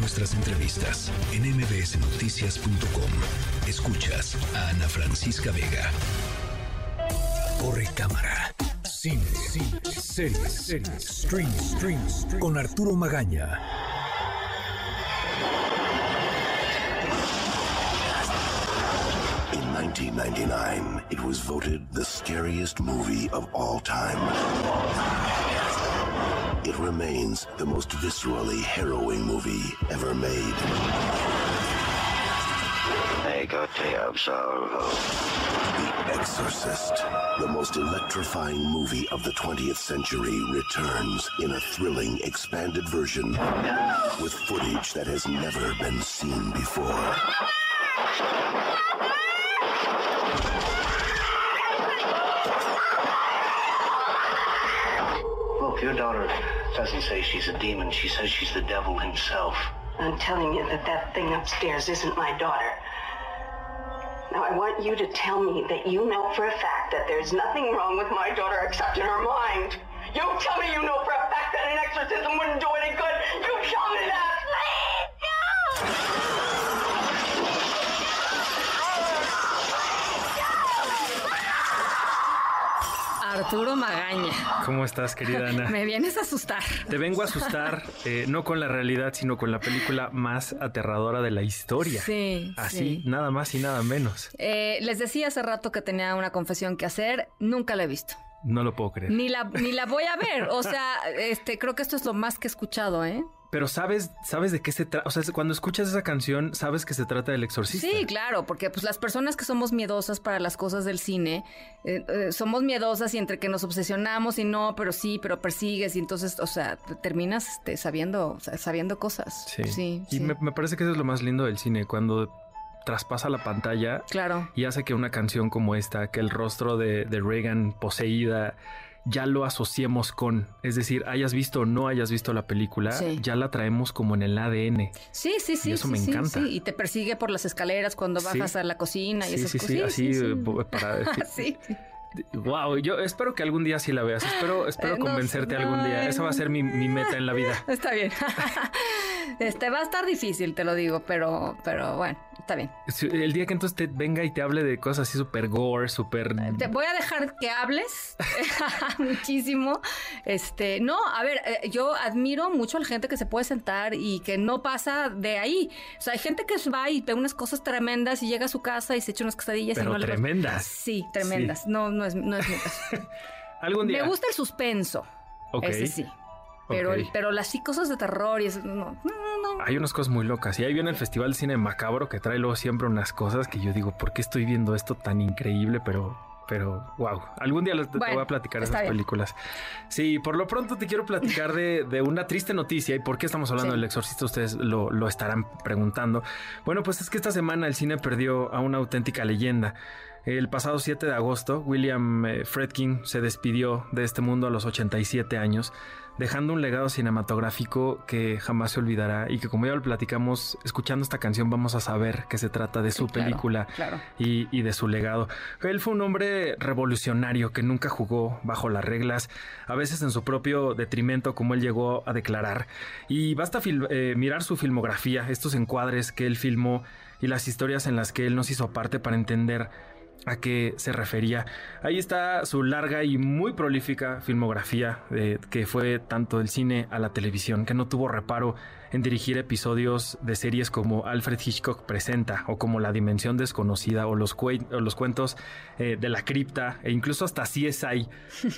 nuestras entrevistas en mbsnoticias.com. Escuchas a Ana Francisca Vega. Corre cámara. Cine, cine, series, series, stream, stream, con Arturo Magaña. In 1999, it was voted the scariest movie of all time. It remains the most viscerally harrowing movie ever made. The Exorcist, the most electrifying movie of the 20th century, returns in a thrilling, expanded version with footage that has never been seen before. Look, your daughter doesn't say she's a demon. She says she's the devil himself. I'm telling you that that thing upstairs isn't my daughter. Now, I want you to tell me that you know for a fact that there's nothing wrong with my daughter except in her mind. You tell me you know for a fact that an exorcism wouldn't do any good. You tell me that. Arturo Magaña. ¿Cómo estás, querida Ana? Me vienes a asustar. Te vengo a asustar, eh, no con la realidad, sino con la película más aterradora de la historia. Sí. Así, sí. nada más y nada menos. Eh, les decía hace rato que tenía una confesión que hacer. Nunca la he visto. No lo puedo creer. Ni la, ni la voy a ver. O sea, este, creo que esto es lo más que he escuchado, ¿eh? Pero sabes, sabes de qué se trata. O sea, cuando escuchas esa canción, sabes que se trata del exorcista. Sí, claro, porque pues las personas que somos miedosas para las cosas del cine, eh, eh, somos miedosas y entre que nos obsesionamos y no, pero sí, pero persigues y entonces, o sea, terminas este, sabiendo, sabiendo cosas. Sí. sí, y sí. Me, me parece que eso es lo más lindo del cine, cuando traspasa la pantalla Claro. y hace que una canción como esta, que el rostro de, de Reagan poseída, ya lo asociemos con, es decir, hayas visto o no hayas visto la película, Sí. ya la traemos como en el ADN. Sí, sí, sí. eso sí, me sí, encanta. Y te persigue por las escaleras cuando bajas a la cocina y Sí, esas sí, cosas. sí, así sí, eh, para Sí. Wow, yo espero que algún día sí la veas. Espero, espero Eh, no convencerte algún día. ay, Esa va a ser mi, mi meta en la vida. Está bien. Este va a estar difícil, te lo digo, pero, pero bueno, está bien. El día que entonces te venga y te hable de cosas así súper gore, súper... Te voy a dejar que hables muchísimo. Este, no, a ver, eh, yo admiro mucho a la gente que se puede sentar y que no pasa de ahí. O sea, hay gente que va y ve unas cosas tremendas y llega a su casa y se echa unas quesadillas y Pero no le tremendas. Sí, tremendas. No, no es, no es mi caso. Algún día. Me gusta el suspenso. Ok. Ese sí. Pero, el- pero las sí cosas de terror y eso, no, no, no. Hay unas cosas muy locas. Y ahí viene el Festival de Cine Macabro que trae luego siempre unas cosas que yo digo, ¿por qué estoy viendo esto tan increíble? Pero, pero, wow. Algún día te Bueno, voy a platicar esas bien. películas. Sí, por lo pronto te quiero platicar de, de una triste noticia. ¿Y por qué estamos hablando Sí. del exorcista? Ustedes lo, lo estarán preguntando. Bueno, pues es que esta semana el cine perdió a una auténtica leyenda. El pasado 7 de agosto, William eh, Friedkin se despidió de este mundo a los 87 años, dejando un legado cinematográfico que jamás se olvidará y que como ya lo platicamos, escuchando esta canción vamos a saber que se trata de su película claro. y, y de su legado. Él fue un hombre revolucionario que nunca jugó bajo las reglas, a veces en su propio detrimento, como él llegó a declarar. Y basta eh, mirar su filmografía, estos encuadres que él filmó y las historias en las que él nos hizo parte para entender a qué se refería. Ahí está su larga y muy prolífica filmografía, eh, que fue tanto del cine a la televisión, que no tuvo reparo en dirigir episodios de series como Alfred Hitchcock Presenta o como La Dimensión Desconocida o los, cuentos eh, de la cripta e incluso hasta CSI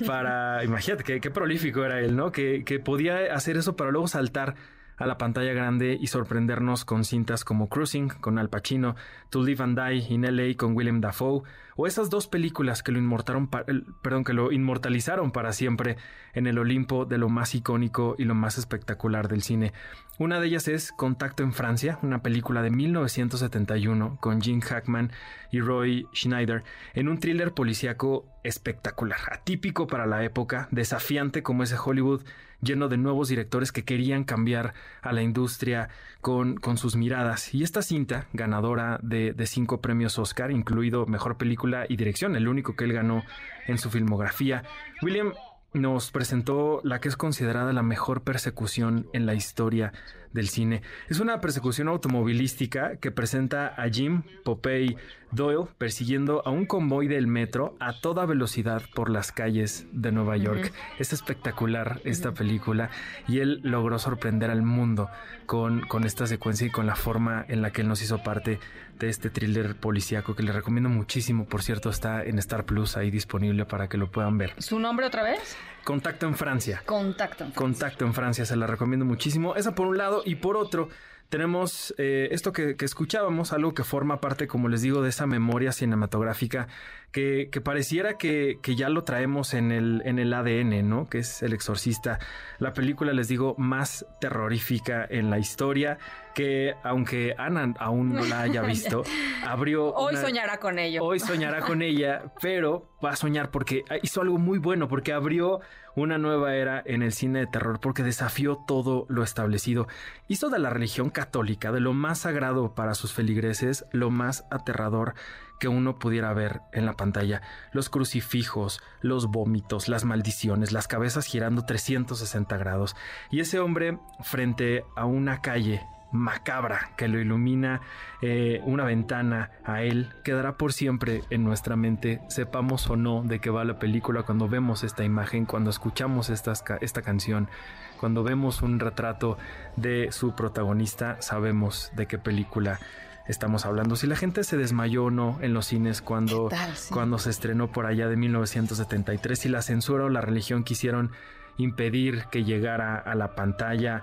para, imagínate qué, prolífico era él, ¿no? Que podía hacer eso para luego saltar a la pantalla grande y sorprendernos con cintas como Cruising con Al Pacino, To Live and Die in LA con Willem Dafoe, o esas dos películas que lo que lo inmortalizaron para siempre en el Olimpo de lo más icónico y lo más espectacular del cine. Una de ellas es Contacto en Francia, una película de 1971 con Gene Hackman y Roy Schneider, en un thriller policíaco espectacular, atípico para la época, desafiante como ese Hollywood lleno de nuevos directores que querían cambiar a la industria con, con sus miradas. Y esta cinta, ganadora de, de cinco premios Oscar, incluido Mejor Película y Dirección, el único que él ganó en su filmografía, William nos presentó la que es considerada la mejor persecución en la historia del cine. Es una persecución automovilística que presenta a Jim Popey Doyle persiguiendo a un convoy del metro a toda velocidad por las calles de Nueva York. Es espectacular esta película y él logró sorprender al mundo con, con esta secuencia y con la forma en la que él nos hizo parte de este thriller policíaco que les recomiendo muchísimo. Por cierto, está en Star Plus ahí disponible para que lo puedan ver. ¿Su nombre otra vez? Contacto en Francia. Contacto en Francia. Contacto en Francia, se la recomiendo muchísimo. Esa por un lado y por otro tenemos eh, esto que, escuchábamos, algo que forma parte, como les digo, de esa memoria cinematográfica que, pareciera que, ya lo traemos en el, en el ADN, ¿no? Que es El Exorcista, la película, les digo, más terrorífica en la historia, que aunque Ana aún no la haya visto, abrió... Hoy soñará con ello. Hoy soñará con ella, pero va a soñar porque hizo algo muy bueno, porque abrió una nueva era en el cine de terror porque desafió todo lo establecido. Hizo de la religión católica, de lo más sagrado para sus feligreses, lo más aterrador que uno pudiera ver en la pantalla. Los crucifijos, los vómitos, las maldiciones, las cabezas girando 360 grados. Y ese hombre frente a una calle macabra que lo ilumina eh, una ventana a él quedará por siempre en nuestra mente, sepamos o no de qué va la película cuando vemos esta imagen, cuando escuchamos esta, esta canción, cuando vemos un retrato de su protagonista, sabemos de qué película estamos hablando. Si la gente se desmayó o no en los cines cuando, cuando se estrenó por allá de 1973, si la censura o la religión quisieron impedir que llegara a la pantalla,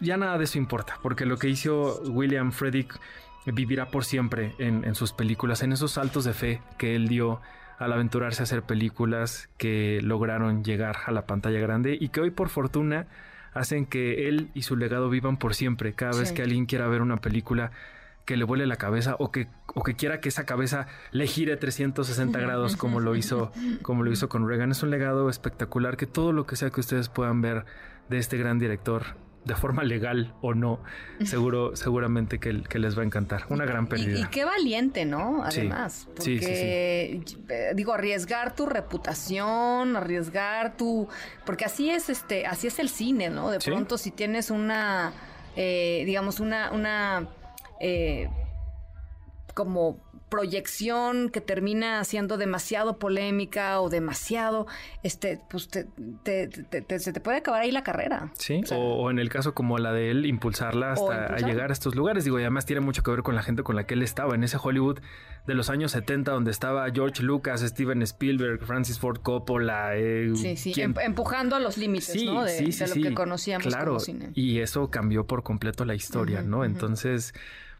ya nada de eso importa, porque lo que hizo William Fredrick vivirá por siempre en, sus películas, en esos saltos de fe que él dio al aventurarse a hacer películas que lograron llegar a la pantalla grande y que hoy por fortuna hacen que él y su legado vivan por siempre. Cada vez que alguien quiera ver una película que le vuele la cabeza o que, o que quiera que esa cabeza le gire 360 grados como lo hizo, como lo hizo con Reagan. Es un legado espectacular que todo lo que sea que ustedes puedan ver de este gran director de forma legal o no, seguro, seguramente que, que les va a encantar. Una gran pérdida. Y, qué valiente, ¿no? Además, porque eh, digo, arriesgar tu reputación, arriesgar tu, porque así es este, así es el cine, ¿no? De pronto si tienes una, eh, digamos una, una eh, como proyección que termina siendo demasiado polémica o demasiado, este, pues te, se te puede acabar ahí la carrera. Sí, o, en el caso como la de él, impulsarla hasta llegar a estos lugares. Digo, y además tiene mucho que ver con la gente con la que él estaba, en ese Hollywood de los años 70, donde estaba George Lucas, Steven Spielberg, Francis Ford Coppola. Eh, sí, sí, em, empujando a los límites, ¿no? De, lo que conocíamos claro, como cine. Y eso cambió por completo la historia, ¿no? Entonces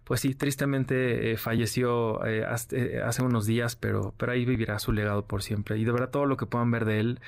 pues sí, tristemente eh, falleció eh, eh, hace, unos días, pero, pero ahí vivirá su legado por siempre. Y de verdad todo lo que puedan ver de él,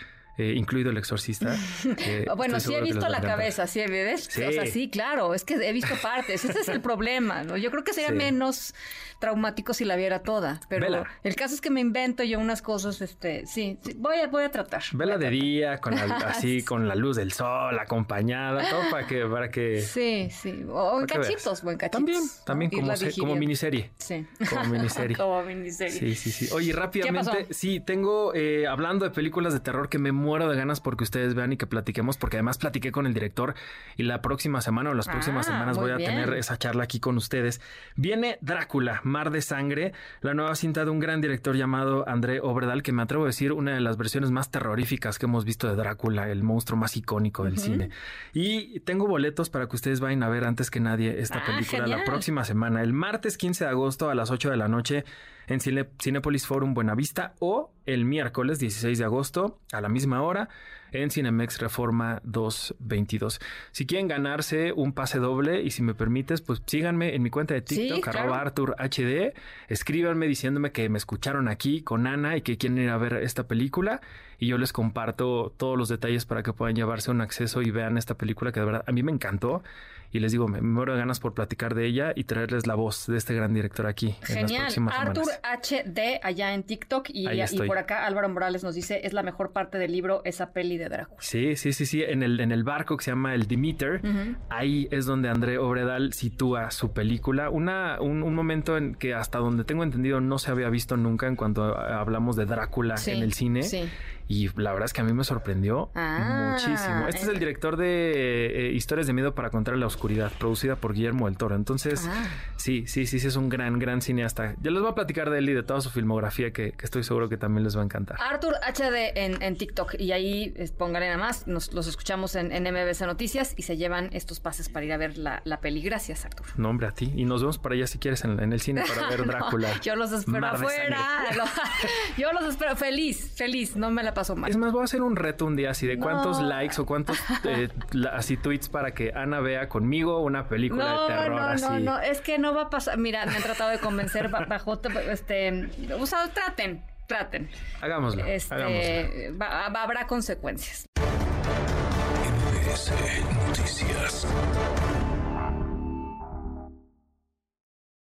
incluido el exorcista. bueno, sí he visto la cabeza, ¿sí ves? Sí. O sea, sí, claro, es que he visto partes. Ese es el problema, ¿no? Yo creo que sería menos traumático si la viera toda. Pero el caso es que me invento yo unas cosas, este, sí, voy, a, voy a tratar. Vela de día, con así, con la luz del sol, acompañada, todo para que, para que. Sí, sí. O en cachitos, o en cachitos. También, también como, como miniserie. Sí. Como miniserie. como miniserie. Sí, sí, sí. Oye, rápidamente, sí, tengo, eh, hablando de películas de terror que me muero de ganas porque ustedes vean y que platiquemos, porque además platiqué con el director y la próxima semana o las próximas ah, semanas voy a tener esa charla aquí con ustedes. Viene Drácula, Mar de Sangre, la nueva cinta de un gran director llamado André Obredal, que me atrevo a decir una de las versiones más terroríficas que hemos visto de Drácula, el monstruo más icónico del cine. Y tengo boletos para que ustedes vayan a ver antes que nadie esta ah, película la próxima semana, el martes 15 de agosto a las 8 de la noche en Cinepolis Forum Buenavista o el miércoles 16 de agosto a la misma hora en Cinemex Reforma 222. Si quieren ganarse un pase doble y si me permites, pues síganme en mi cuenta de TikTok, arroba Arthur HD, escríbanme diciéndome que me escucharon aquí con Ana y que quieren ir a ver esta película y yo les comparto todos los detalles para que puedan llevarse un acceso y vean esta película que de verdad a mí me encantó y les digo, me, muero de ganas por platicar de ella y traerles la voz de este gran director aquí. Genial. En Arthur HD allá en TikTok y, y por acá Álvaro Morales nos dice, es la mejor parte del libro esa peli de Drácula. Sí, sí, sí, sí. En el, en el barco que se llama el Demeter, ahí es donde André Obredal sitúa su película. Una, un, un momento en que hasta donde tengo entendido no se había visto nunca en cuanto a- hablamos de Drácula Sí, en el cine. sí. Y la verdad es que a mí me sorprendió Ah, muchísimo. Este es el eh. director de eh, Historias de Miedo para Contar la Oscuridad, producida por Guillermo del Toro. Entonces, Ah. sí, sí, sí, sí, es un gran, gran cineasta. Ya les voy a platicar de él y de toda su filmografía que, que estoy seguro que también les va a encantar. Arthur HD en, en TikTok y ahí pónganle nada más, nos, los escuchamos en, en MBC Noticias y se llevan estos pases para ir a ver la, la peli. Gracias, Arthur. Nombre a ti. Y nos vemos para allá si quieres en, en el cine para ver No, Drácula. yo los espero afuera. yo los espero feliz, feliz. No me la paso mal. Es más, voy a hacer un reto un día así de cuántos No. likes o cuántos eh, la- así tweets para que Ana vea conmigo una película No, de terror no, así. no, no, es que no va a pasar. Mira, me han tratado de convencer ba- bajo este, o sea, traten, traten. Hagámoslo, hagámoslo. Este, va- va- habrá consecuencias. MBS Noticias.